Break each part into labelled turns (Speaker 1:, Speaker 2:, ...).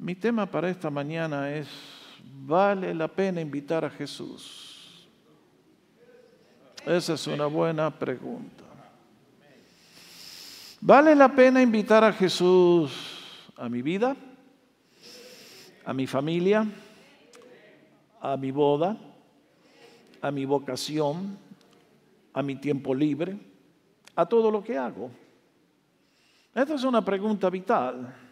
Speaker 1: Mi tema para esta mañana es, ¿vale la pena invitar a Jesús? Esa es una buena pregunta. ¿Vale la pena invitar a Jesús a mi vida, a mi familia, a mi boda, a mi vocación, a mi tiempo libre, a todo lo que hago? Esta es una pregunta vital.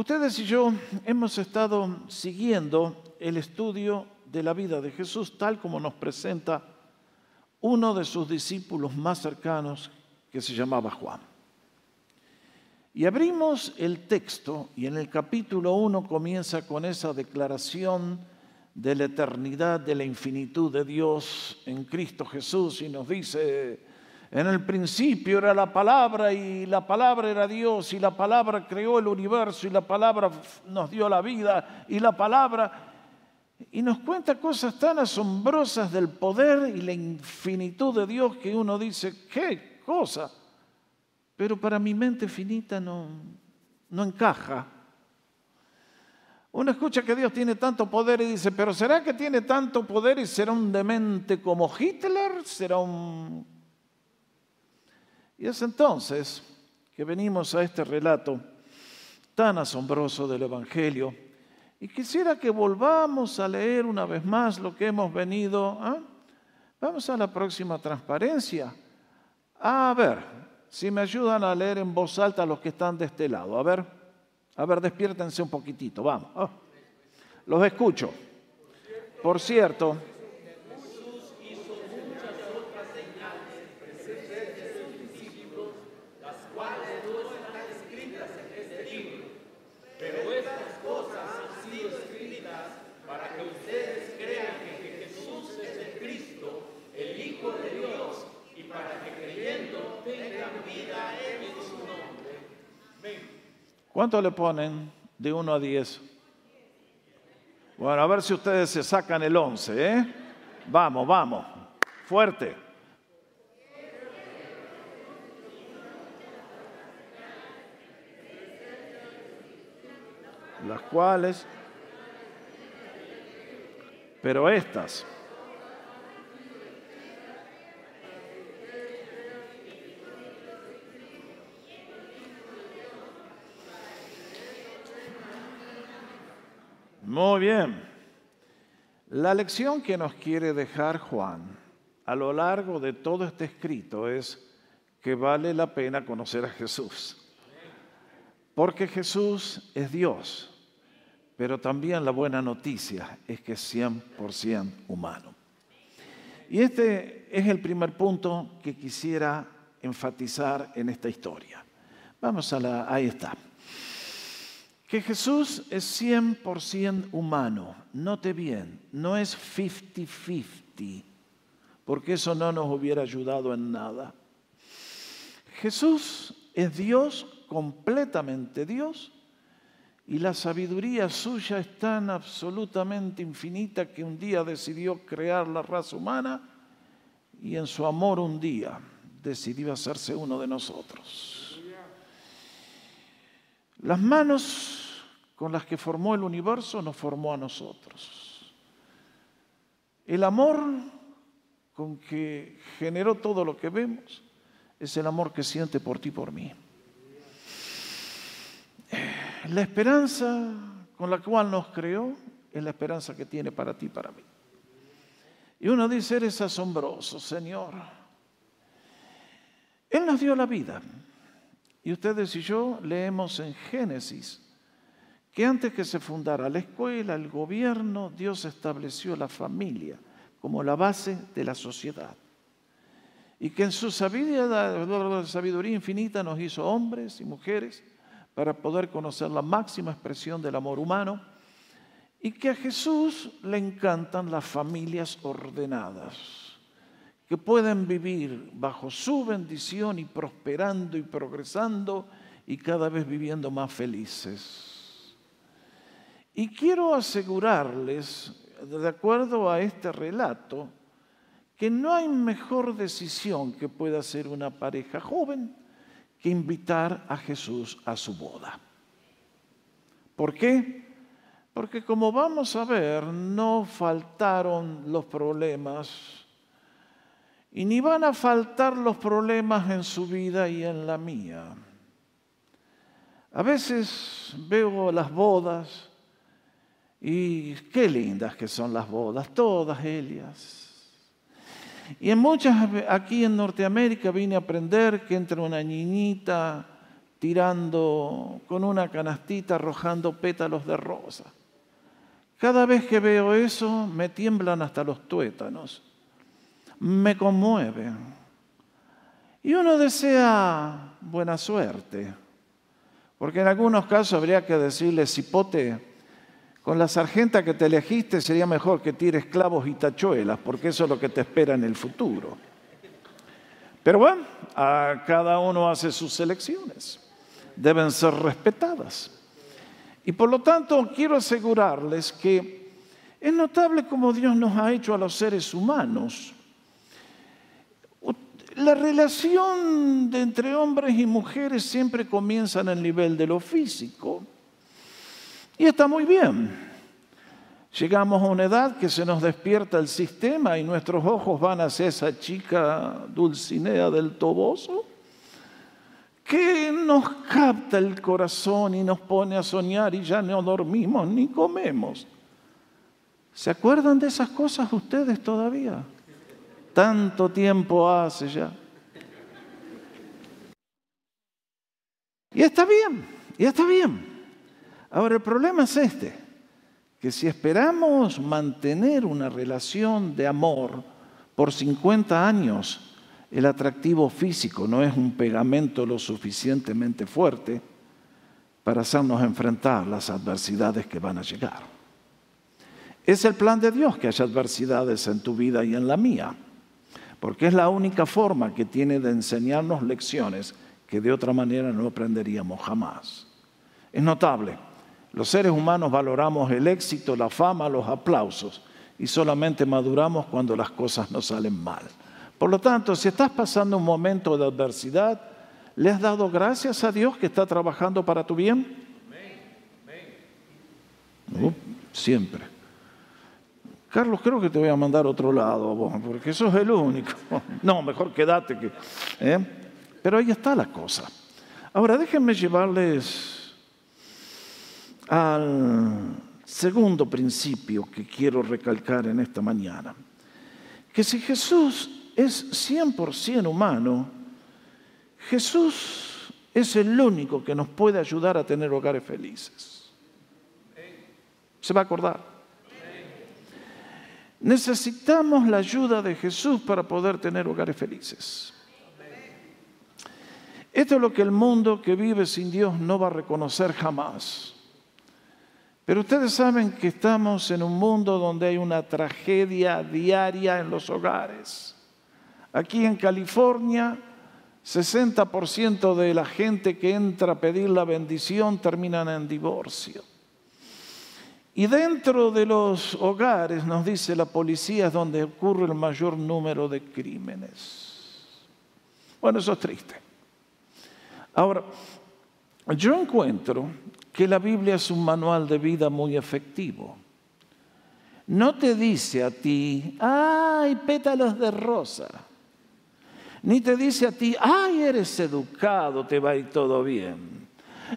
Speaker 1: Ustedes y yo hemos estado siguiendo el estudio de la vida de Jesús tal como nos presenta uno de sus discípulos más cercanos que se llamaba Juan. Y abrimos el texto y en el capítulo 1 comienza con esa declaración de la eternidad, de la infinitud de Dios en Cristo Jesús y nos dice, en el principio era la palabra y la palabra era Dios y la palabra creó el universo y la palabra nos dio la vida y la palabra... Y nos cuenta cosas tan asombrosas del poder y la infinitud de Dios que uno dice, ¿qué cosa? Pero para mi mente finita no, no encaja. Uno escucha que Dios tiene tanto poder y dice, pero ¿será que tiene tanto poder y será un demente como Hitler? ¿Será un y es entonces que venimos a este relato tan asombroso del Evangelio. Y quisiera que volvamos a leer una vez más lo que hemos venido. ¿ah? Vamos a la próxima transparencia. A ver, si me ayudan a leer en voz alta los que están de este lado. A ver, a ver, despiértense un poquitito, vamos. Ah. Los escucho. Por cierto, ¿Cuánto le ponen de 1 a 10? Bueno, a ver si ustedes se sacan el 11, ¿eh? Vamos, vamos, fuerte. Las cuales, pero estas. Muy bien. La lección que nos quiere dejar Juan a lo largo de todo este escrito es que vale la pena conocer a Jesús. Porque Jesús es Dios, pero también la buena noticia es que es 100% humano. Y este es el primer punto que quisiera enfatizar en esta historia. Vamos a la, ahí está que Jesús es 100% humano. Note bien, no es 50-50, porque eso no nos hubiera ayudado en nada. Jesús es Dios, completamente Dios, y la sabiduría suya es tan absolutamente infinita que un día decidió crear la raza humana y en su amor un día decidió hacerse uno de nosotros. Las manos con las que formó el universo nos formó a nosotros. El amor con que generó todo lo que vemos es el amor que siente por ti y por mí. La esperanza con la cual nos creó es la esperanza que tiene para ti y para mí. Y uno dice, eres asombroso, Señor. Él nos dio la vida. Y ustedes y yo leemos en Génesis que antes que se fundara la escuela, el gobierno, Dios estableció la familia como la base de la sociedad. Y que en su sabiduría, infinita nos hizo hombres y mujeres para poder conocer la máxima expresión del amor humano y que a Jesús le encantan las familias ordenadas, que pueden vivir bajo su bendición y prosperando y progresando y cada vez viviendo más felices. Y quiero asegurarles, de acuerdo a este relato, que no hay mejor decisión que pueda hacer una pareja joven que invitar a Jesús a su boda. ¿Por qué? Porque como vamos a ver, no faltaron los problemas y ni van a faltar los problemas en su vida y en la mía. A veces veo las bodas y qué lindas que son las bodas, todas ellas. Y en muchas, aquí en Norteamérica vine a aprender que entre una niñita tirando con una canastita arrojando pétalos de rosa. Cada vez que veo eso me tiemblan hasta los tuétanos, me conmueven. Y uno desea buena suerte, porque en algunos casos habría que decirle, cipote, con la sargenta que te elegiste sería mejor que tires clavos y tachuelas, porque eso es lo que te espera en el futuro. Pero bueno, a cada uno hace sus elecciones. Deben ser respetadas. Y por lo tanto, quiero asegurarles que es notable cómo Dios nos ha hecho a los seres humanos. La relación entre hombres y mujeres siempre comienza en el nivel de lo físico y está muy bien. Llegamos a una edad que se nos despierta el sistema y nuestros ojos van hacia esa chica Dulcinea del Toboso que nos capta el corazón y nos pone a soñar y ya no dormimos ni comemos. ¿Se acuerdan de esas cosas ustedes todavía? Tanto tiempo hace ya. Y está bien, y está bien. Ahora, el problema es este, que si esperamos mantener una relación de amor por 50 años, el atractivo físico no es un pegamento lo suficientemente fuerte para hacernos enfrentar las adversidades que van a llegar. Es el plan de Dios que haya adversidades en tu vida y en la mía, porque es la única forma que tiene de enseñarnos lecciones que de otra manera no aprenderíamos jamás. Es notable los seres humanos valoramos el éxito, la fama, los aplausos y solamente maduramos cuando las cosas nos salen mal. Por lo tanto, si estás pasando un momento de adversidad, ¿le has dado gracias a Dios que está trabajando para tu bien? Uh, siempre. Carlos, creo que te voy a mandar a otro lado, porque eso es el único. No, mejor quédate. Que, ¿eh? Pero ahí está la cosa. Ahora déjenme llevarles al segundo principio que quiero recalcar en esta mañana, que si Jesús es 100% humano, Jesús es el único que nos puede ayudar a tener hogares felices. ¿Se va a acordar? Necesitamos la ayuda de Jesús para poder tener hogares felices. Esto es lo que el mundo que vive sin Dios no va a reconocer jamás. Pero ustedes saben que estamos en un mundo donde hay una tragedia diaria en los hogares. Aquí en California, 60% de la gente que entra a pedir la bendición terminan en divorcio. Y dentro de los hogares, nos dice la policía, es donde ocurre el mayor número de crímenes. Bueno, eso es triste. Ahora, yo encuentro que la Biblia es un manual de vida muy efectivo. No te dice a ti, ay, pétalos de rosa. Ni te dice a ti, ay, eres educado, te va a ir todo bien.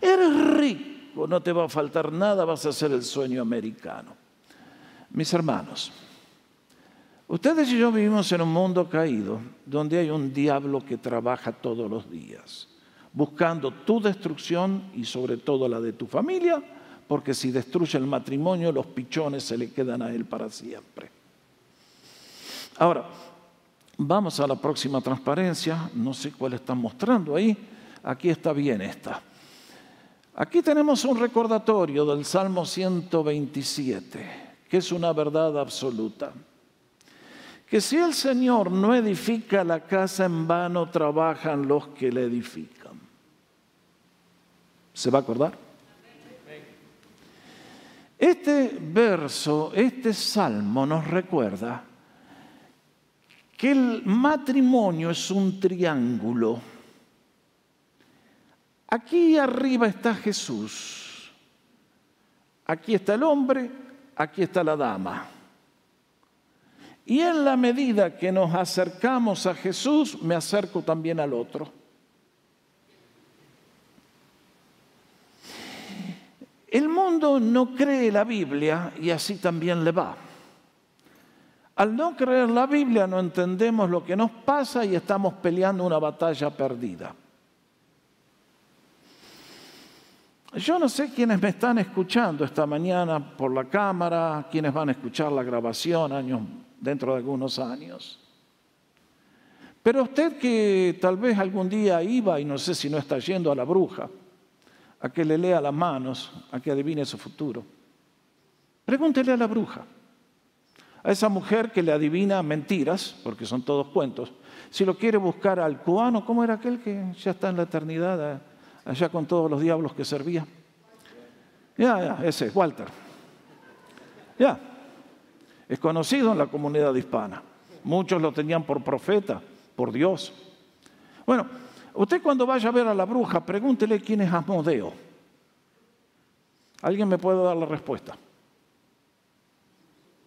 Speaker 1: Eres rico, no te va a faltar nada, vas a ser el sueño americano. Mis hermanos, ustedes y yo vivimos en un mundo caído donde hay un diablo que trabaja todos los días buscando tu destrucción y sobre todo la de tu familia, porque si destruye el matrimonio, los pichones se le quedan a él para siempre. Ahora, vamos a la próxima transparencia, no sé cuál están mostrando ahí, aquí está bien esta. Aquí tenemos un recordatorio del Salmo 127, que es una verdad absoluta. Que si el Señor no edifica la casa en vano, trabajan los que la edifican. ¿Se va a acordar? Este verso, este salmo nos recuerda que el matrimonio es un triángulo. Aquí arriba está Jesús. aquí está el hombre, aquí está la dama. Y en la medida que nos acercamos a Jesús, me acerco también al otro. El mundo no cree la Biblia y así también le va. Al no creer la Biblia no entendemos lo que nos pasa y estamos peleando una batalla perdida. Yo no sé quiénes me están escuchando esta mañana por la cámara, quiénes van a escuchar la grabación dentro de algunos años. Pero usted que tal vez algún día iba, y no sé si no está yendo a la bruja, a que le lea las manos, a que adivine su futuro, pregúntele a la bruja, a esa mujer que le adivina mentiras, porque son todos cuentos, si lo quiere buscar al cubano, ¿cómo era aquel que ya está en la eternidad? allá con todos los diablos que servía. Ya, ya, ese, Walter. Ya, es conocido en la comunidad hispana. Muchos lo tenían por profeta, por Dios. Bueno, usted cuando vaya a ver a la bruja, pregúntele quién es Asmodeo. ¿Alguien me puede dar la respuesta?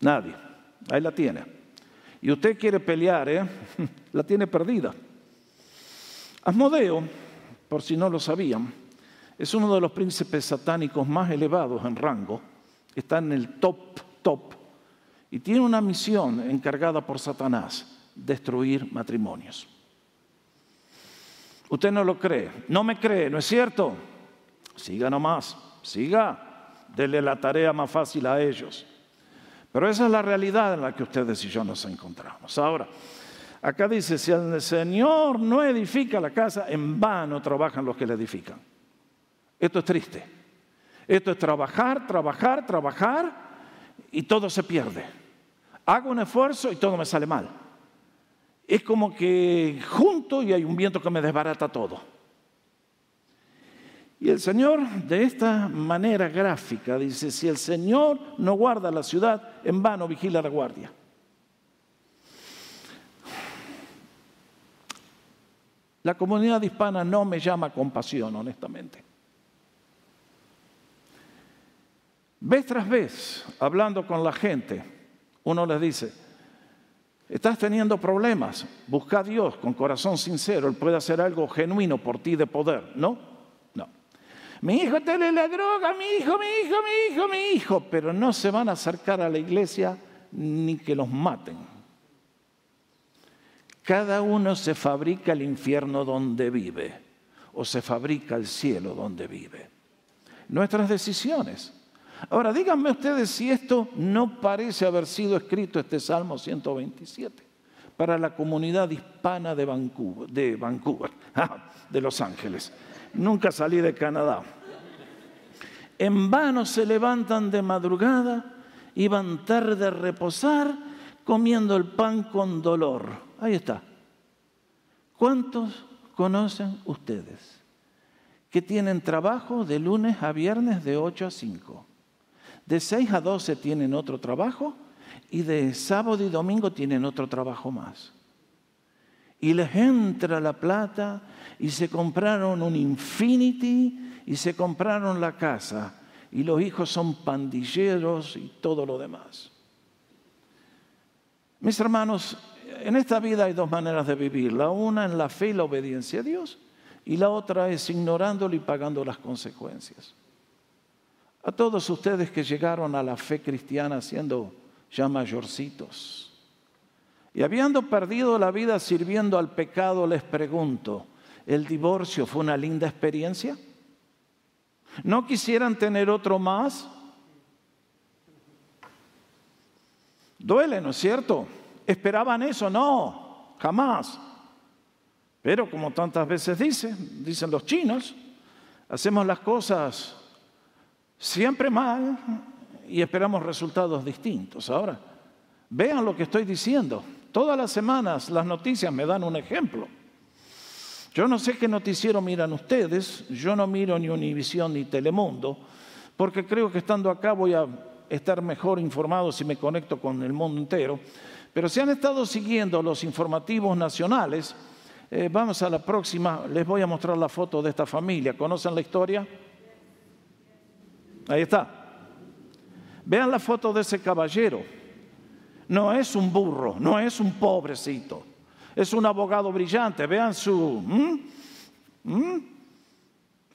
Speaker 1: Nadie. Ahí la tiene. Y usted quiere pelear, ¿eh? La tiene perdida. Asmodeo por si no lo sabían, es uno de los príncipes satánicos más elevados en rango, está en el top, top, y tiene una misión encargada por Satanás, destruir matrimonios. Usted no lo cree, no me cree, ¿no es cierto? Siga nomás, siga, dele la tarea más fácil a ellos. Pero esa es la realidad en la que ustedes y yo nos encontramos. Ahora, Acá dice, si el Señor no edifica la casa, en vano trabajan los que la edifican. Esto es triste. Esto es trabajar, trabajar, trabajar y todo se pierde. Hago un esfuerzo y todo me sale mal. Es como que junto y hay un viento que me desbarata todo. Y el Señor de esta manera gráfica dice, si el Señor no guarda la ciudad, en vano vigila la guardia. La comunidad hispana no me llama compasión, honestamente. Vez tras vez, hablando con la gente, uno les dice, estás teniendo problemas, busca a Dios con corazón sincero, Él puede hacer algo genuino por ti de poder, ¿no? No. Mi hijo tiene la droga, mi hijo, mi hijo, mi hijo, mi hijo, pero no se van a acercar a la iglesia ni que los maten. Cada uno se fabrica el infierno donde vive o se fabrica el cielo donde vive. Nuestras decisiones. Ahora, díganme ustedes si esto no parece haber sido escrito este Salmo 127 para la comunidad hispana de Vancouver, de, Vancouver, de Los Ángeles. Nunca salí de Canadá. En vano se levantan de madrugada y van tarde a reposar comiendo el pan con dolor Ahí está. ¿Cuántos conocen ustedes que tienen trabajo de lunes a viernes de 8 a 5? De 6 a 12 tienen otro trabajo y de sábado y domingo tienen otro trabajo más. Y les entra la plata y se compraron un Infinity y se compraron la casa y los hijos son pandilleros y todo lo demás. Mis hermanos, en esta vida hay dos maneras de vivir. La una en la fe y la obediencia a Dios y la otra es ignorándolo y pagando las consecuencias. A todos ustedes que llegaron a la fe cristiana siendo ya mayorcitos y habiendo perdido la vida sirviendo al pecado, les pregunto, ¿el divorcio fue una linda experiencia? ¿No quisieran tener otro más? Duele, ¿no es cierto? ¿Esperaban eso? No, jamás. Pero como tantas veces dicen, dicen los chinos, hacemos las cosas siempre mal y esperamos resultados distintos. Ahora, vean lo que estoy diciendo. Todas las semanas las noticias me dan un ejemplo. Yo no sé qué noticiero miran ustedes, yo no miro ni Univisión ni Telemundo, porque creo que estando acá voy a estar mejor informado si me conecto con el mundo entero. Pero si han estado siguiendo los informativos nacionales, eh, vamos a la próxima, les voy a mostrar la foto de esta familia. ¿Conocen la historia? Ahí está. Vean la foto de ese caballero. No es un burro, no es un pobrecito. Es un abogado brillante. Vean su...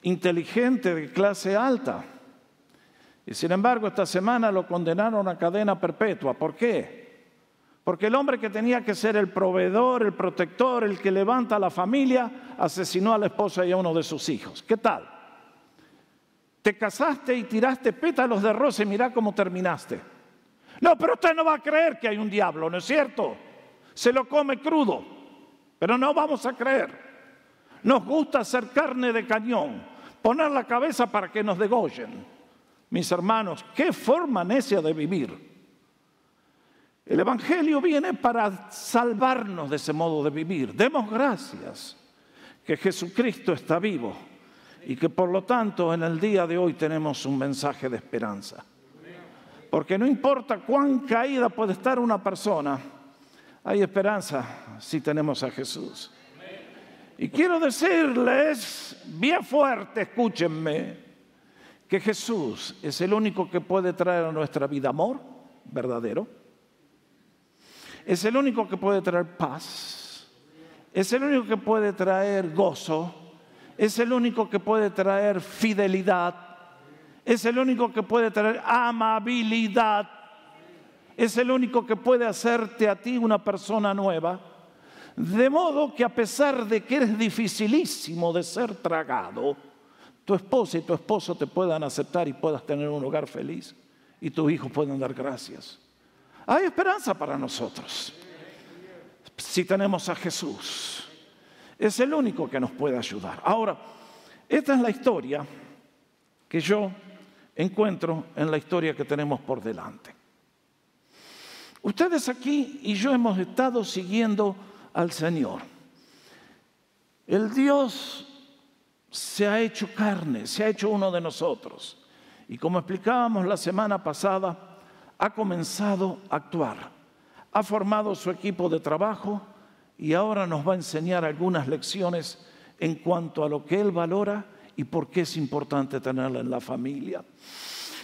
Speaker 1: inteligente de clase alta. Y sin embargo, esta semana lo condenaron a cadena perpetua. ¿Por qué? Porque el hombre que tenía que ser el proveedor, el protector, el que levanta a la familia, asesinó a la esposa y a uno de sus hijos. ¿Qué tal? Te casaste y tiraste pétalos de rosa y mira cómo terminaste. No, pero usted no va a creer que hay un diablo, ¿no es cierto? Se lo come crudo, pero no vamos a creer. Nos gusta hacer carne de cañón, poner la cabeza para que nos degollen mis hermanos, qué forma necia de vivir. El Evangelio viene para salvarnos de ese modo de vivir. Demos gracias que Jesucristo está vivo y que por lo tanto en el día de hoy tenemos un mensaje de esperanza. Porque no importa cuán caída puede estar una persona, hay esperanza si tenemos a Jesús. Y quiero decirles bien fuerte, escúchenme, que Jesús es el único que puede traer a nuestra vida amor verdadero. Es el único que puede traer paz. Es el único que puede traer gozo. Es el único que puede traer fidelidad. Es el único que puede traer amabilidad. Es el único que puede hacerte a ti una persona nueva. De modo que a pesar de que eres dificilísimo de ser tragado, tu esposa y tu esposo te puedan aceptar y puedas tener un hogar feliz y tus hijos puedan dar gracias. Hay esperanza para nosotros si tenemos a Jesús. Es el único que nos puede ayudar. Ahora, esta es la historia que yo encuentro en la historia que tenemos por delante. Ustedes aquí y yo hemos estado siguiendo al Señor. El Dios se ha hecho carne, se ha hecho uno de nosotros. Y como explicábamos la semana pasada, ha comenzado a actuar. Ha formado su equipo de trabajo y ahora nos va a enseñar algunas lecciones en cuanto a lo que él valora y por qué es importante tenerla en la familia.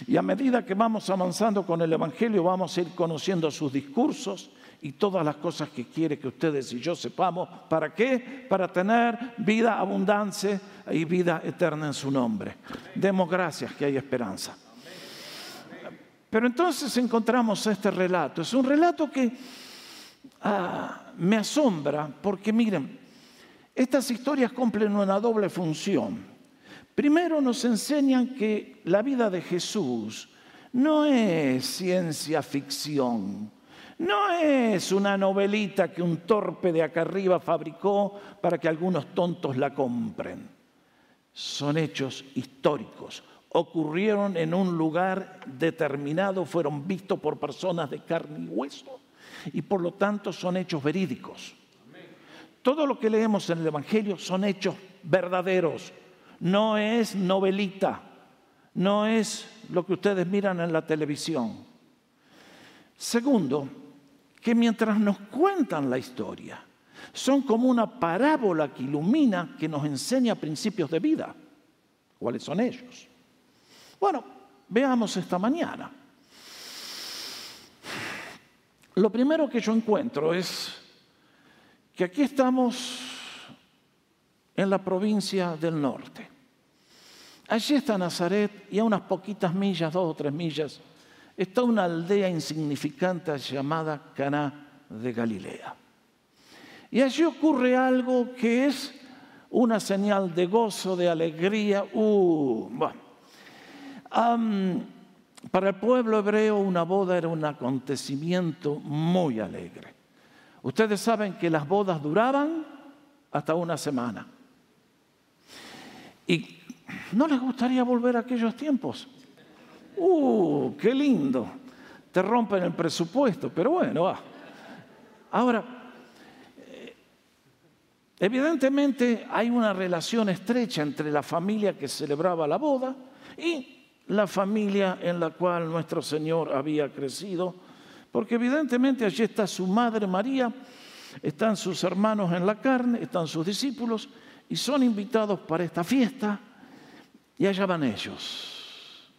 Speaker 1: Y a medida que vamos avanzando con el Evangelio, vamos a ir conociendo sus discursos y todas las cosas que quiere que ustedes y yo sepamos. ¿Para qué? Para tener vida, abundancia y vida eterna en su nombre. Demos gracias que hay esperanza. Pero entonces encontramos este relato. Es un relato que ah, me asombra porque miren, estas historias cumplen una doble función. Primero nos enseñan que la vida de Jesús no es ciencia ficción no es una novelita que un torpe de acá arriba fabricó para que algunos tontos la compren. Son hechos históricos. Ocurrieron en un lugar determinado, fueron vistos por personas de carne y hueso y por lo tanto son hechos verídicos. Todo lo que leemos en el Evangelio son hechos verdaderos. No es novelita, no es lo que ustedes miran en la televisión. Segundo, que mientras nos cuentan la historia, son como una parábola que ilumina, que nos enseña principios de vida. ¿Cuáles son ellos? Bueno, veamos esta mañana. Lo primero que yo encuentro es que aquí estamos en la provincia del norte. Allí está Nazaret y a unas poquitas millas, dos o tres millas, está una aldea insignificante llamada Caná de Galilea. Y allí ocurre algo que es una señal de gozo, de alegría. Uh, para el pueblo hebreo una boda era un acontecimiento muy alegre. Ustedes saben que las bodas duraban hasta una semana. ¿Y no les gustaría volver a aquellos tiempos? ¡Uh, qué lindo! Te rompen el presupuesto, pero bueno, va. Ahora, eh, evidentemente hay una relación estrecha entre la familia que celebraba la boda y la familia en la cual nuestro Señor había crecido, porque evidentemente allí está su madre María, están sus hermanos en la carne, están sus discípulos y son invitados para esta fiesta y allá van ellos.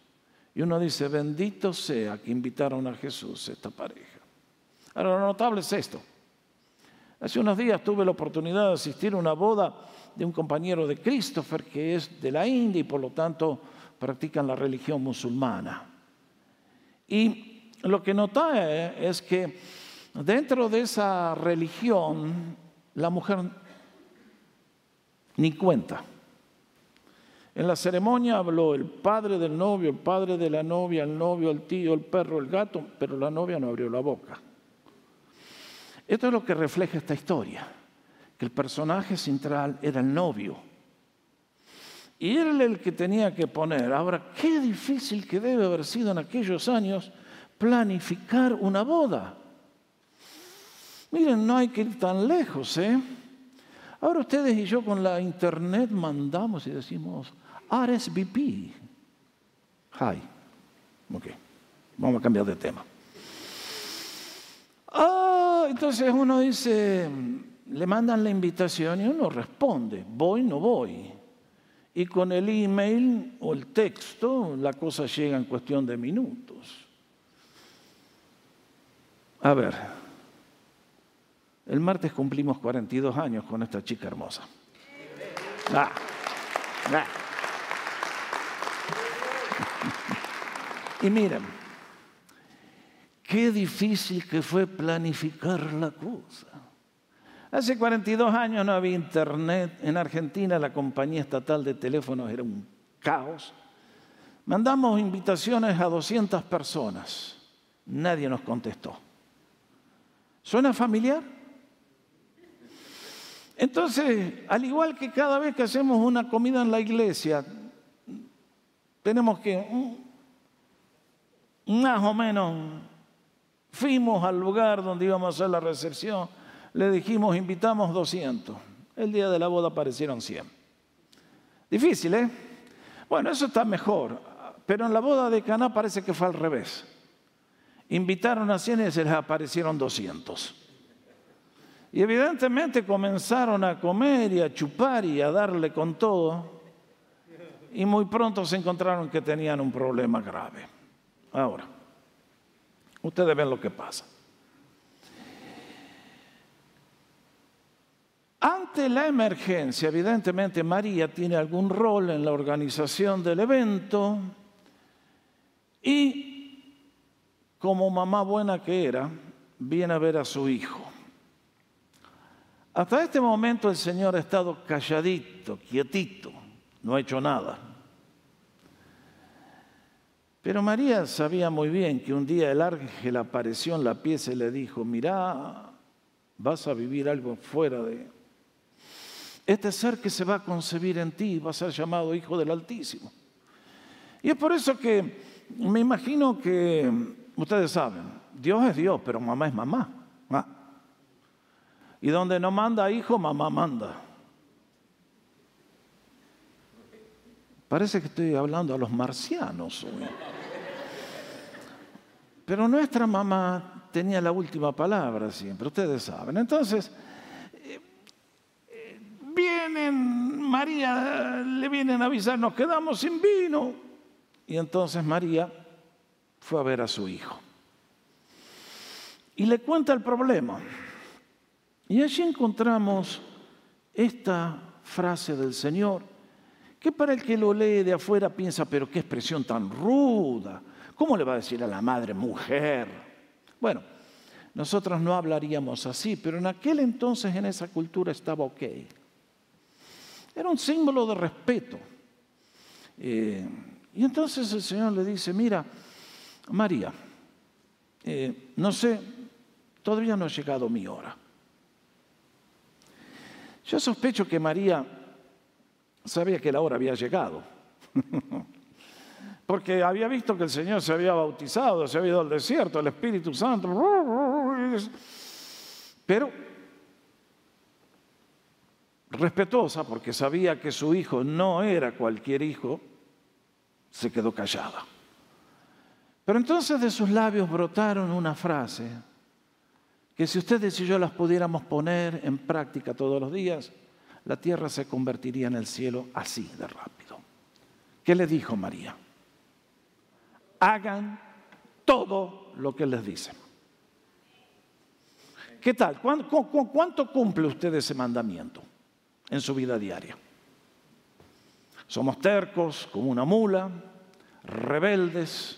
Speaker 1: Y uno dice, bendito sea que invitaron a Jesús esta pareja. Ahora, lo notable es esto. Hace unos días tuve la oportunidad de asistir a una boda de un compañero de Christopher que es de la India y por lo tanto practican la religión musulmana. Y lo que noté es que dentro de esa religión la mujer ni cuenta. En la ceremonia habló el padre del novio, el padre de la novia, el novio, el tío, el perro, el gato, pero la novia no abrió la boca. Esto es lo que refleja esta historia, que el personaje central era el novio. Y él el que tenía que poner. Ahora, qué difícil que debe haber sido en aquellos años planificar una boda. Miren, no hay que ir tan lejos, ¿eh? Ahora ustedes y yo con la internet mandamos y decimos RSVP. Hi. Ok. Vamos a cambiar de tema. Ah, entonces uno dice, le mandan la invitación y uno responde, voy, no voy. Y con el email o el texto la cosa llega en cuestión de minutos. A ver, el martes cumplimos 42 años con esta chica hermosa. Ah, ah. Y miren, qué difícil que fue planificar la cosa. Hace 42 años no había internet. En Argentina la compañía estatal de teléfonos era un caos. Mandamos invitaciones a 200 personas. Nadie nos contestó. ¿Suena familiar? Entonces, al igual que cada vez que hacemos una comida en la iglesia, tenemos que, mm, más o menos, fuimos al lugar donde íbamos a hacer la recepción, le dijimos, invitamos 200. El día de la boda aparecieron 100. Difícil, ¿eh? Bueno, eso está mejor, pero en la boda de Caná parece que fue al revés. Invitaron a 100 y se les aparecieron 200. Y evidentemente comenzaron a comer y a chupar y a darle con todo. Y muy pronto se encontraron que tenían un problema grave. Ahora, ustedes ven lo que pasa. Ante la emergencia, evidentemente María tiene algún rol en la organización del evento y como mamá buena que era, viene a ver a su hijo. Hasta este momento el Señor ha estado calladito, quietito, no ha hecho nada. Pero María sabía muy bien que un día el ángel apareció en la pieza y le dijo, mirá, vas a vivir algo fuera de... Este ser que se va a concebir en ti va a ser llamado Hijo del Altísimo. Y es por eso que me imagino que ustedes saben, Dios es Dios, pero mamá es mamá. Y donde no manda hijo, mamá manda. Parece que estoy hablando a los marcianos hoy. Pero nuestra mamá tenía la última palabra siempre, ustedes saben. Entonces, vienen, María, le vienen a avisar, nos quedamos sin vino. Y entonces María fue a ver a su hijo. Y le cuenta el problema. Y allí encontramos esta frase del Señor, que para el que lo lee de afuera piensa, pero qué expresión tan ruda, ¿cómo le va a decir a la madre mujer? Bueno, nosotros no hablaríamos así, pero en aquel entonces en esa cultura estaba ok. Era un símbolo de respeto. Eh, y entonces el Señor le dice, mira, María, eh, no sé, todavía no ha llegado mi hora. Yo sospecho que María sabía que la hora había llegado, porque había visto que el Señor se había bautizado, se había ido al desierto, el Espíritu Santo, pero respetuosa, porque sabía que su hijo no era cualquier hijo, se quedó callada. Pero entonces de sus labios brotaron una frase que si ustedes y yo las pudiéramos poner en práctica todos los días, la tierra se convertiría en el cielo así de rápido. ¿Qué le dijo María? hagan todo lo que les dice. ¿Qué tal? ¿Cuánto, cumple usted ese mandamiento en su vida diaria? Somos tercos como una mula, rebeldes.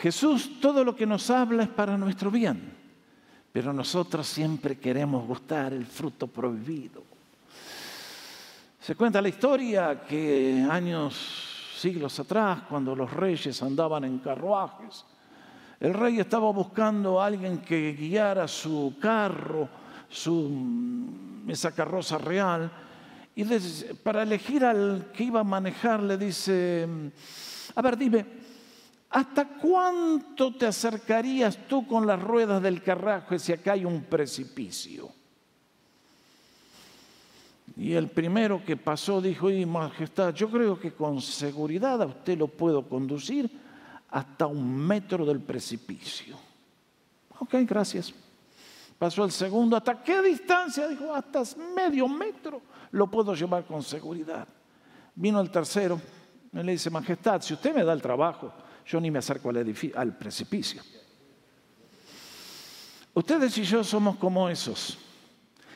Speaker 1: Jesús todo lo que nos habla es para nuestro bien, pero nosotros siempre queremos gustar el fruto prohibido. Se cuenta la historia que años siglos atrás, cuando los reyes andaban en carruajes. El rey estaba buscando a alguien que guiara su carro, su, esa carroza real, y para elegir al que iba a manejar le dice, a ver, dime, ¿hasta cuánto te acercarías tú con las ruedas del carruaje si acá hay un precipicio? Y el primero que pasó dijo, y majestad, yo creo que con seguridad a usted lo puedo conducir hasta un metro del precipicio. Ok, gracias. Pasó el segundo, ¿hasta qué distancia? Dijo, hasta medio metro lo puedo llevar con seguridad. Vino el tercero, y le dice, majestad, si usted me da el trabajo, yo ni me acerco al, al precipicio. Ustedes y yo somos como esos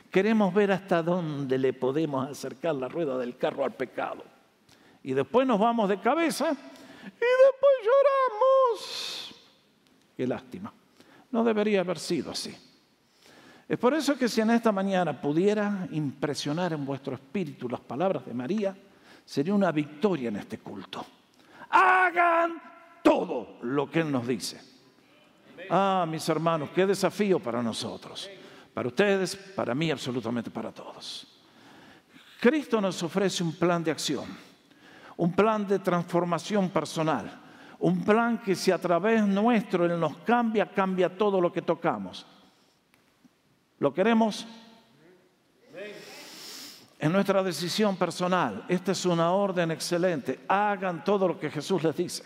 Speaker 1: Queremos ver hasta dónde le podemos acercar la rueda del carro al pecado. Y después nos vamos de cabeza y después lloramos. Qué lástima. No debería haber sido así. Es por eso que si en esta mañana pudiera impresionar en vuestro espíritu las palabras de María, sería una victoria en este culto. Hagan todo lo que Él nos dice. Ah, mis hermanos, qué desafío para nosotros. Para ustedes, para mí, absolutamente para todos. Cristo nos ofrece un plan de acción, un plan de transformación personal, un plan que si a través nuestro Él nos cambia, cambia todo lo que tocamos. ¿Lo queremos? En nuestra decisión personal, esta es una orden excelente. Hagan todo lo que Jesús les dice.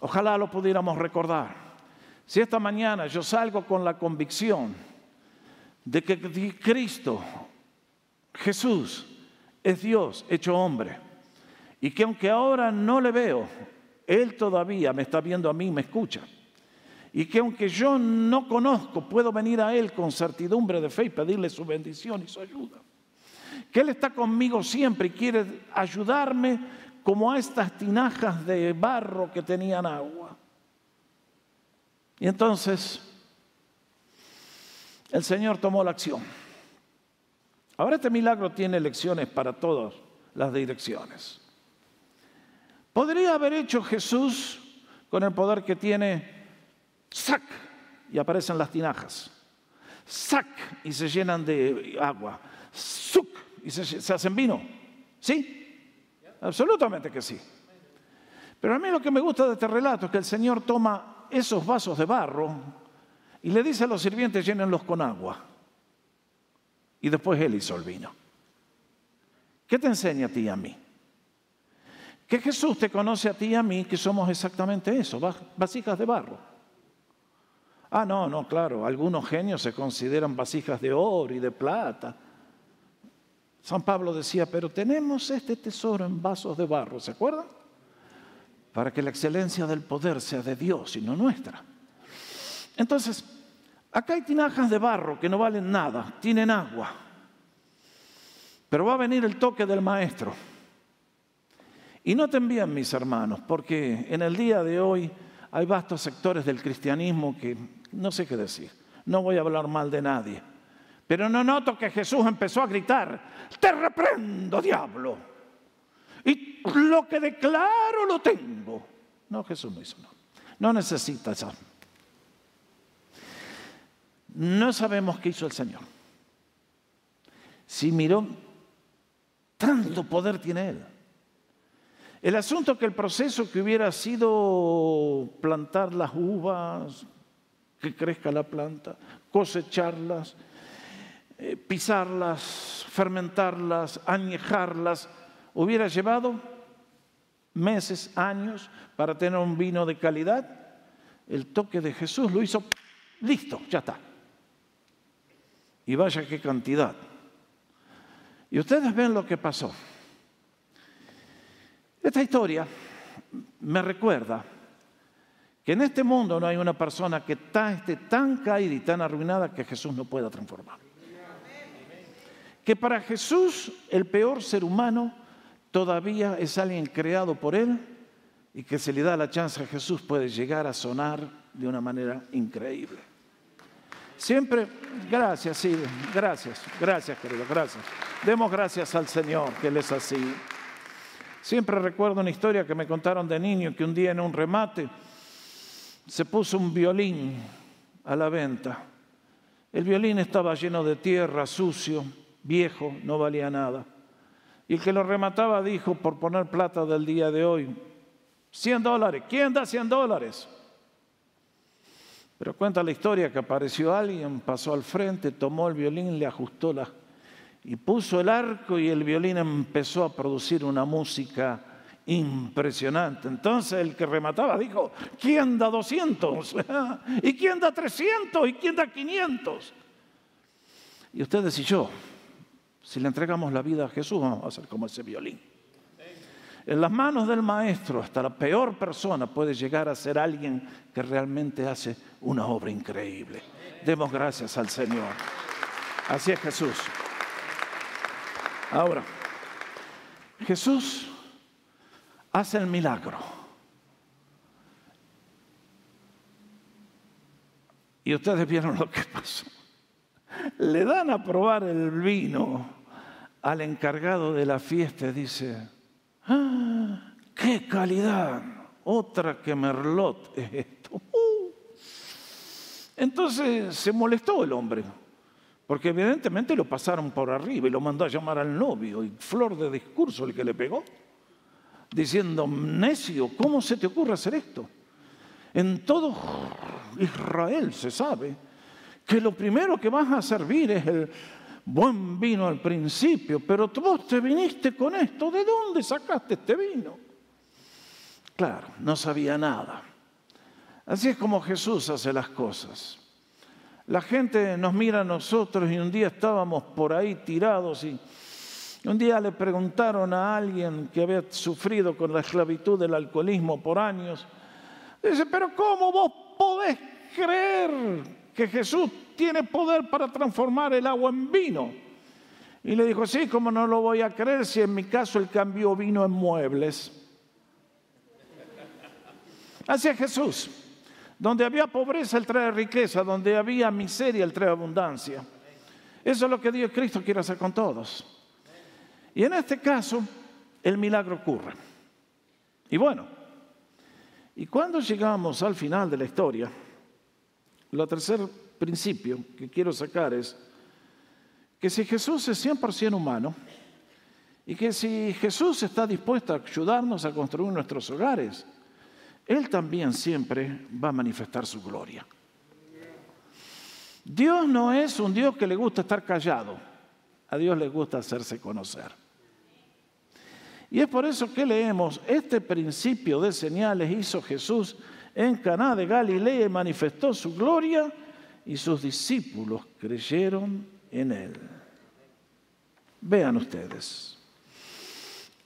Speaker 1: Ojalá lo pudiéramos recordar. Si esta mañana yo salgo con la convicción de que Cristo, Jesús, es Dios hecho hombre, y que aunque ahora no le veo, Él todavía me está viendo a mí, me escucha, y que aunque yo no conozco, puedo venir a Él con certidumbre de fe y pedirle su bendición y su ayuda. Que Él está conmigo siempre y quiere ayudarme como a estas tinajas de barro que tenían agua. Y entonces el Señor tomó la acción. Ahora este milagro tiene lecciones para todas las direcciones. Podría haber hecho Jesús con el poder que tiene, sac, y aparecen las tinajas, sac, y se llenan de agua, suc, y se, hacen vino. ¿Sí? Absolutamente que sí. Pero a mí lo que me gusta de este relato es que el Señor toma esos vasos de barro y le dice a los sirvientes llénenlos con agua. Y después él hizo el vino. ¿Qué te enseña a ti y a mí? Que Jesús te conoce a ti y a mí que somos exactamente eso, vasijas de barro. Ah, no, no, claro, algunos genios se consideran vasijas de oro y de plata. San Pablo decía, pero tenemos este tesoro en vasos de barro, ¿se acuerdan? para que la excelencia del poder sea de Dios y no nuestra. Entonces, acá hay tinajas de barro que no valen nada, tienen agua, pero va a venir el toque del maestro. Y noten bien, mis hermanos, porque en el día de hoy hay vastos sectores del cristianismo que no sé qué decir. No voy a hablar mal de nadie. Pero no noto que Jesús empezó a gritar, te reprendo, diablo y lo que declaro lo tengo. No, Jesús no hizo, no. No necesita eso. No sabemos qué hizo el Señor. Si miró, tanto poder tiene Él. El asunto que el proceso que hubiera sido plantar las uvas, que crezca la planta, cosecharlas, eh, pisarlas, fermentarlas, añejarlas, hubiera llevado meses, años para tener un vino de calidad, el toque de Jesús lo hizo, listo, ya está. Y vaya qué cantidad. Y ustedes ven lo que pasó. Esta historia me recuerda que en este mundo no hay una persona que esté tan caída y tan arruinada que Jesús no pueda transformar. Que para Jesús el peor ser humano todavía es alguien creado por Él y que se le da la chance a Jesús puede llegar a sonar de una manera increíble. Siempre, gracias, sí, gracias, gracias querido, gracias. Demos gracias al Señor que Él es así. Siempre recuerdo una historia que me contaron de niño, que un día en un remate se puso un violín a la venta. El violín estaba lleno de tierra, sucio, viejo, no valía nada. Y el que lo remataba dijo, por poner plata del día de hoy, 100 dólares. ¿Quién da 100 dólares? Pero cuenta la historia que apareció alguien, pasó al frente, tomó el violín, le ajustó la... y puso el arco y el violín empezó a producir una música impresionante. Entonces el que remataba dijo, ¿quién da 200? ¿Y quién da 300? ¿Y quién da 500? Y ustedes y yo, si le entregamos la vida a Jesús, vamos a ser como ese violín. En las manos del maestro, hasta la peor persona puede llegar a ser alguien que realmente hace una obra increíble. Demos gracias al Señor. Así es Jesús. Ahora, Jesús hace el milagro. Y ustedes vieron lo que pasó. Le dan a probar el vino al encargado de la fiesta y dice, ¡Ah! ¡Qué calidad! Otra que Merlot es esto. Uh. Entonces se molestó el hombre, porque evidentemente lo pasaron por arriba y lo mandó a llamar al novio y flor de discurso el que le pegó, diciendo, necio, ¿cómo se te ocurre hacer esto? En todo Israel se sabe que lo primero que vas a servir es el buen vino al principio, pero vos te viniste con esto, ¿de dónde sacaste este vino? Claro, no sabía nada. Así es como Jesús hace las cosas. La gente nos mira a nosotros y un día estábamos por ahí tirados y un día le preguntaron a alguien que había sufrido con la esclavitud del alcoholismo por años, dice, pero ¿cómo vos podés creer que Jesús tiene poder para transformar el agua en vino. Y le dijo, sí, como no lo voy a creer si en mi caso él cambió vino en muebles. Es Jesús. Donde había pobreza, Él trae riqueza. Donde había miseria, Él trae abundancia. Eso es lo que Dios Cristo quiere hacer con todos. Y en este caso, el milagro ocurre. Y bueno, y cuando llegamos al final de la historia, la tercera principio que quiero sacar es que si Jesús es 100% humano y que si Jesús está dispuesto a ayudarnos a construir nuestros hogares, Él también siempre va a manifestar su gloria. Dios no es un Dios que le gusta estar callado, a Dios le gusta hacerse conocer. Y es por eso que leemos, este principio de señales hizo Jesús en Caná de Galilea y manifestó su gloria y sus discípulos creyeron en él. Vean ustedes.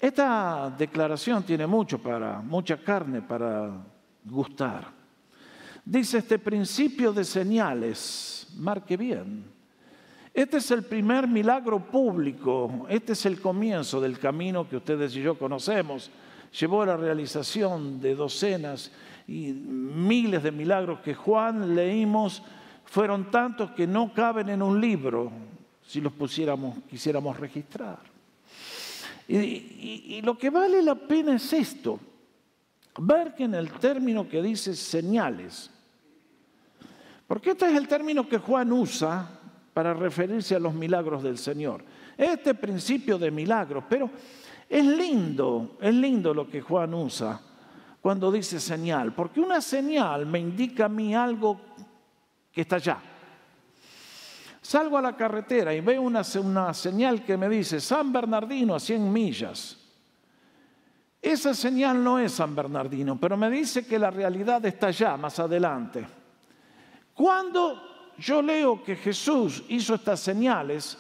Speaker 1: Esta declaración tiene mucho para, mucha carne para gustar. Dice este principio de señales, marque bien. Este es el primer milagro público, este es el comienzo del camino que ustedes y yo conocemos. Llevó a la realización de docenas y miles de milagros que Juan leímos fueron tantos que no caben en un libro si los pusiéramos, quisiéramos registrar. Y, y, lo que vale la pena es esto, ver que en el término que dice señales, porque este es el término que Juan usa para referirse a los milagros del Señor. Este principio de milagros, pero es lindo, es lindo lo que Juan usa cuando dice señal, porque una señal me indica a mí algo que está allá. Salgo a la carretera y veo una, señal que me dice San Bernardino a 100 millas. Esa señal no es San Bernardino, pero me dice que la realidad está allá, más adelante. Cuando yo leo que Jesús hizo estas señales,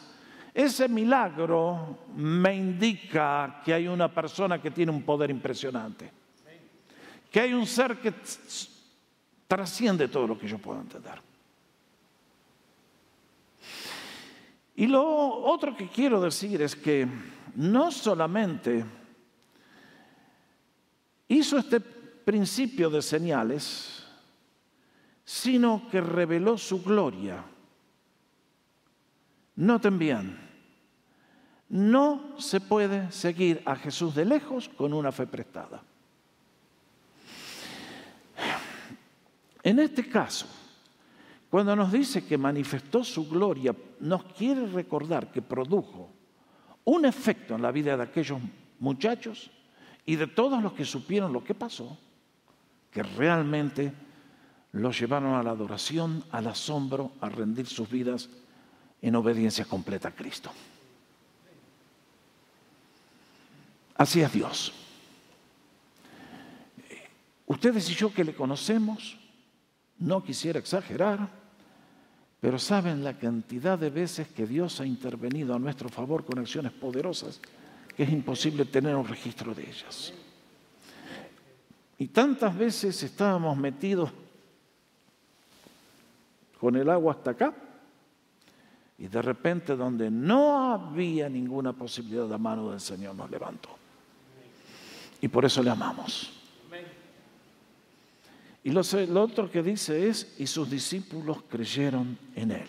Speaker 1: ese milagro me indica que hay una persona que tiene un poder impresionante. que hay un ser que trasciende todo lo que yo puedo entender. Y lo otro que quiero decir es que no solamente hizo este principio de señales, sino que reveló su gloria. Noten bien, no se puede seguir a Jesús de lejos con una fe prestada. En este caso, cuando nos dice que manifestó su gloria, nos quiere recordar que produjo un efecto en la vida de aquellos muchachos y de todos los que supieron lo que pasó, que realmente los llevaron a la adoración, al asombro, a rendir sus vidas en obediencia completa a Cristo. Así es Dios. Ustedes y yo que le conocemos, no quisiera exagerar, pero saben la cantidad de veces que Dios ha intervenido a nuestro favor con acciones poderosas que es imposible tener un registro de ellas. Y tantas veces estábamos metidos con el agua hasta acá y de repente donde no había ninguna posibilidad, la mano del Señor nos levantó. Y por eso le amamos. Y lo, otro que dice es, y sus discípulos creyeron en él.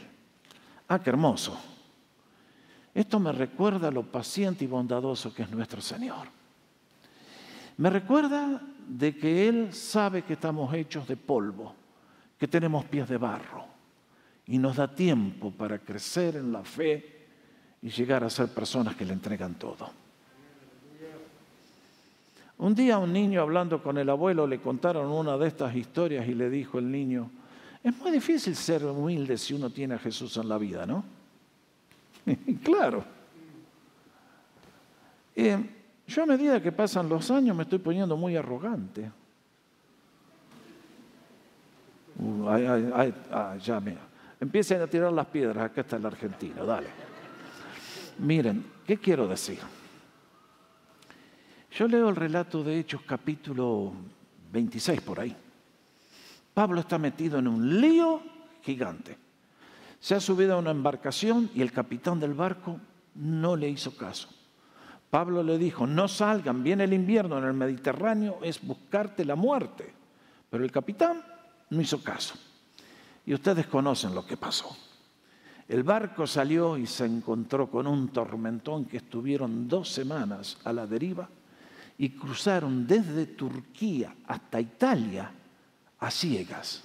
Speaker 1: Ah, qué hermoso. Esto me recuerda lo paciente y bondadoso que es nuestro Señor. Me recuerda de que Él sabe que estamos hechos de polvo, que tenemos pies de barro, y nos da tiempo para crecer en la fe y llegar a ser personas que le entregan todo. Un día un niño hablando con el abuelo le contaron una de estas historias y le dijo el niño, es muy difícil ser humilde si uno tiene a Jesús en la vida, ¿no? claro. yo a medida que pasan los años me estoy poniendo muy arrogante. Uh, ya, mira. Empiecen a tirar las piedras, acá está el argentino, dale. Miren, ¿qué quiero decir? Yo leo el relato de Hechos capítulo 26 por ahí. Pablo está metido en un lío gigante. Se ha subido a una embarcación y el capitán del barco no le hizo caso. Pablo le dijo, no salgan, viene el invierno en el Mediterráneo, es buscarte la muerte. Pero el capitán no hizo caso. Y ustedes conocen lo que pasó. El barco salió y se encontró con un tormentón que estuvieron dos semanas a la deriva y cruzaron desde Turquía hasta Italia a ciegas.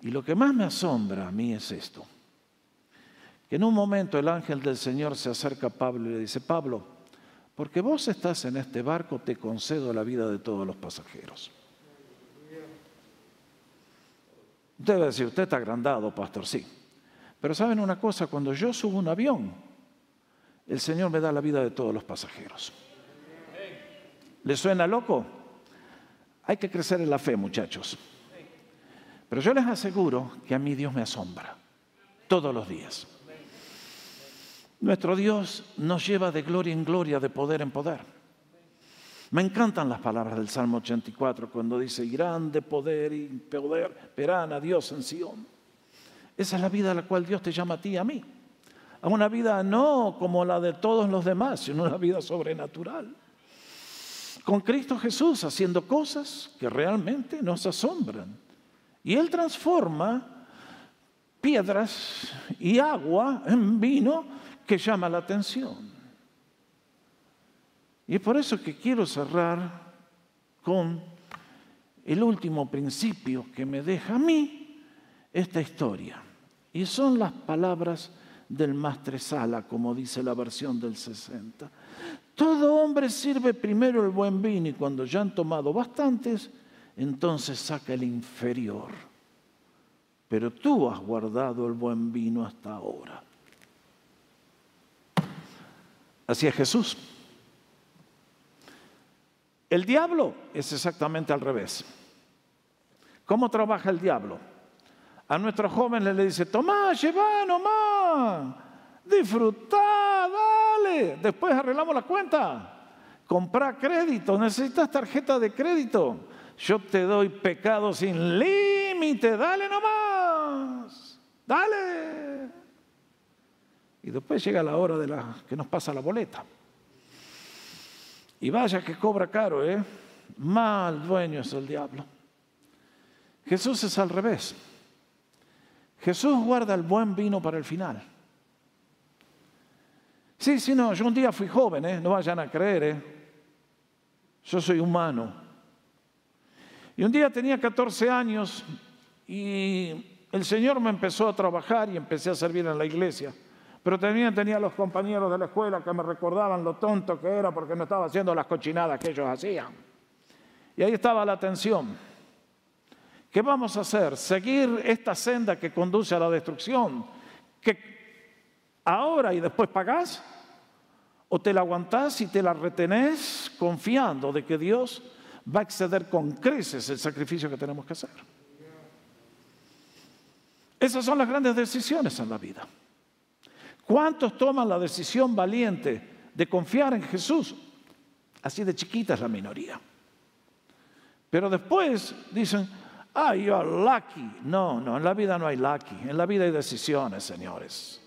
Speaker 1: Y lo que más me asombra a mí es esto, que en un momento el ángel del Señor se acerca a Pablo y le dice, Pablo, porque vos estás en este barco, te concedo la vida de todos los pasajeros. Usted va a decir, usted está agrandado, pastor, sí. Pero saben una cosa, cuando yo subo un avión, el Señor me da la vida de todos los pasajeros. ¿Le suena loco? Hay que crecer en la fe, muchachos. Pero yo les aseguro que a mí Dios me asombra todos los días. Nuestro Dios nos lleva de gloria en gloria, de poder en poder. Me encantan las palabras del Salmo 84 cuando dice, grande poder y poder verán a Dios en Sion. Esa es la vida a la cual Dios te llama a ti y a mí a una vida no como la de todos los demás, sino una vida sobrenatural. Con Cristo Jesús haciendo cosas que realmente nos asombran. Y Él transforma piedras y agua en vino que llama la atención. Y es por eso que quiero cerrar con el último principio que me deja a mí esta historia. Y son las palabras del Sala, como dice la versión del 60. Todo hombre sirve primero el buen vino y cuando ya han tomado bastantes, entonces saca el inferior. Pero tú has guardado el buen vino hasta ahora. Así es Jesús. El diablo es exactamente al revés. ¿Cómo trabaja el diablo? A nuestros jóvenes le dice, toma, lleva nomás, disfruta, dale, después arreglamos la cuenta. comprar crédito, necesitas tarjeta de crédito. Yo te doy pecado sin límite, dale nomás, dale. Y después llega la hora de la que nos pasa la boleta. Y vaya que cobra caro, ¿eh? Mal dueño es el diablo. Jesús es al revés. Jesús guarda el buen vino para el final. Sí, sí, no, yo un día fui joven, ¿eh? no vayan a creer, ¿eh? yo soy humano. Y un día tenía 14 años y el Señor me empezó a trabajar y empecé a servir en la iglesia. Pero también tenía los compañeros de la escuela que me recordaban lo tonto que era porque no estaba haciendo las cochinadas que ellos hacían. Y ahí estaba la tensión. ¿Qué vamos a hacer? ¿Seguir esta senda que conduce a la destrucción? ¿Que ahora y después pagás? ¿O te la aguantás y te la retenés confiando de que Dios va a exceder con creces el sacrificio que tenemos que hacer? Esas son las grandes decisiones en la vida. ¿Cuántos toman la decisión valiente de confiar en Jesús? Así de chiquita es la minoría. Pero después dicen, ah, you're lucky. No, no, en la vida no hay lucky. En la vida hay decisiones, señores.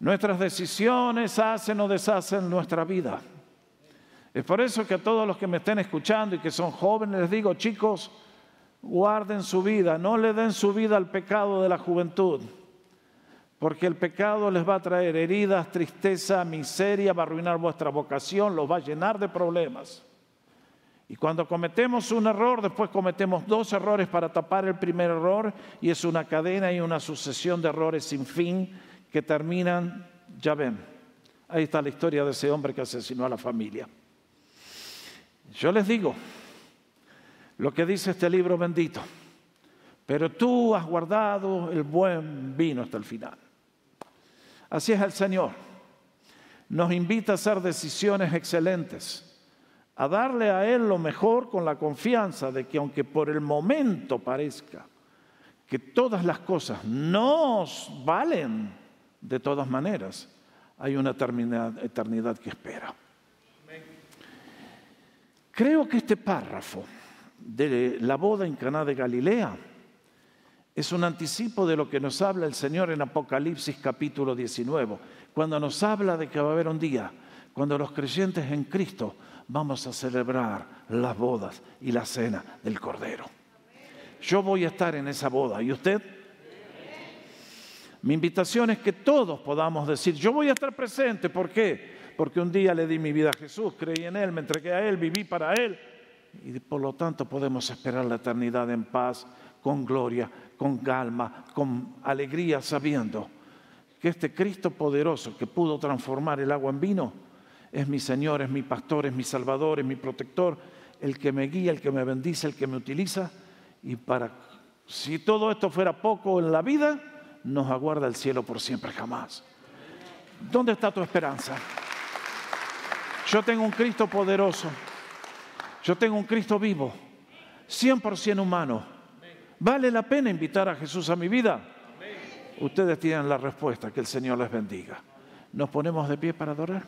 Speaker 1: Nuestras decisiones hacen o deshacen nuestra vida. Es por eso que a todos los que me estén escuchando y que son jóvenes les digo, chicos, guarden su vida, no le den su vida al pecado de la juventud porque el pecado les va a traer heridas, tristeza, miseria, va a arruinar vuestra vocación, los va a llenar de problemas. Y cuando cometemos un error, después cometemos dos errores para tapar el primer error y es una cadena y una sucesión de errores sin fin que terminan, ya ven, ahí está la historia de ese hombre que asesinó a la familia. Yo les digo lo que dice este libro bendito, pero tú has guardado el buen vino hasta el final. Así es el Señor. Nos invita a hacer decisiones excelentes, a darle a Él lo mejor con la confianza de que aunque por el momento parezca que todas las cosas nos valen, de todas maneras, hay una eternidad que espera. Creo que este párrafo de la boda en Caná de Galilea es un anticipo de lo que nos habla el Señor en Apocalipsis capítulo 19, cuando nos habla de que va a haber un día cuando los creyentes en Cristo vamos a celebrar las bodas y la cena del Cordero. Yo voy a estar en esa boda. ¿Y usted? Mi invitación es que todos podamos decir, yo voy a estar presente. ¿Por qué? Porque un día le di mi vida a Jesús, creí en Él, me entregué a Él, viví para Él. Y por lo tanto podemos esperar la eternidad en paz, con gloria, con calma, con alegría, sabiendo que este Cristo poderoso que pudo transformar el agua en vino es mi Señor, es mi pastor, es mi Salvador, es mi protector, el que me guía, el que me bendice, el que me utiliza. Y para, si todo esto fuera poco en la vida, nos aguarda el cielo por siempre jamás. ¿Dónde está tu esperanza? Yo tengo un Cristo poderoso. Yo tengo un Cristo vivo, 100% humano ¿Vale la pena invitar a Jesús a mi vida? Ustedes tienen la respuesta, que el Señor les bendiga. ¿Nos ponemos de pie para adorar?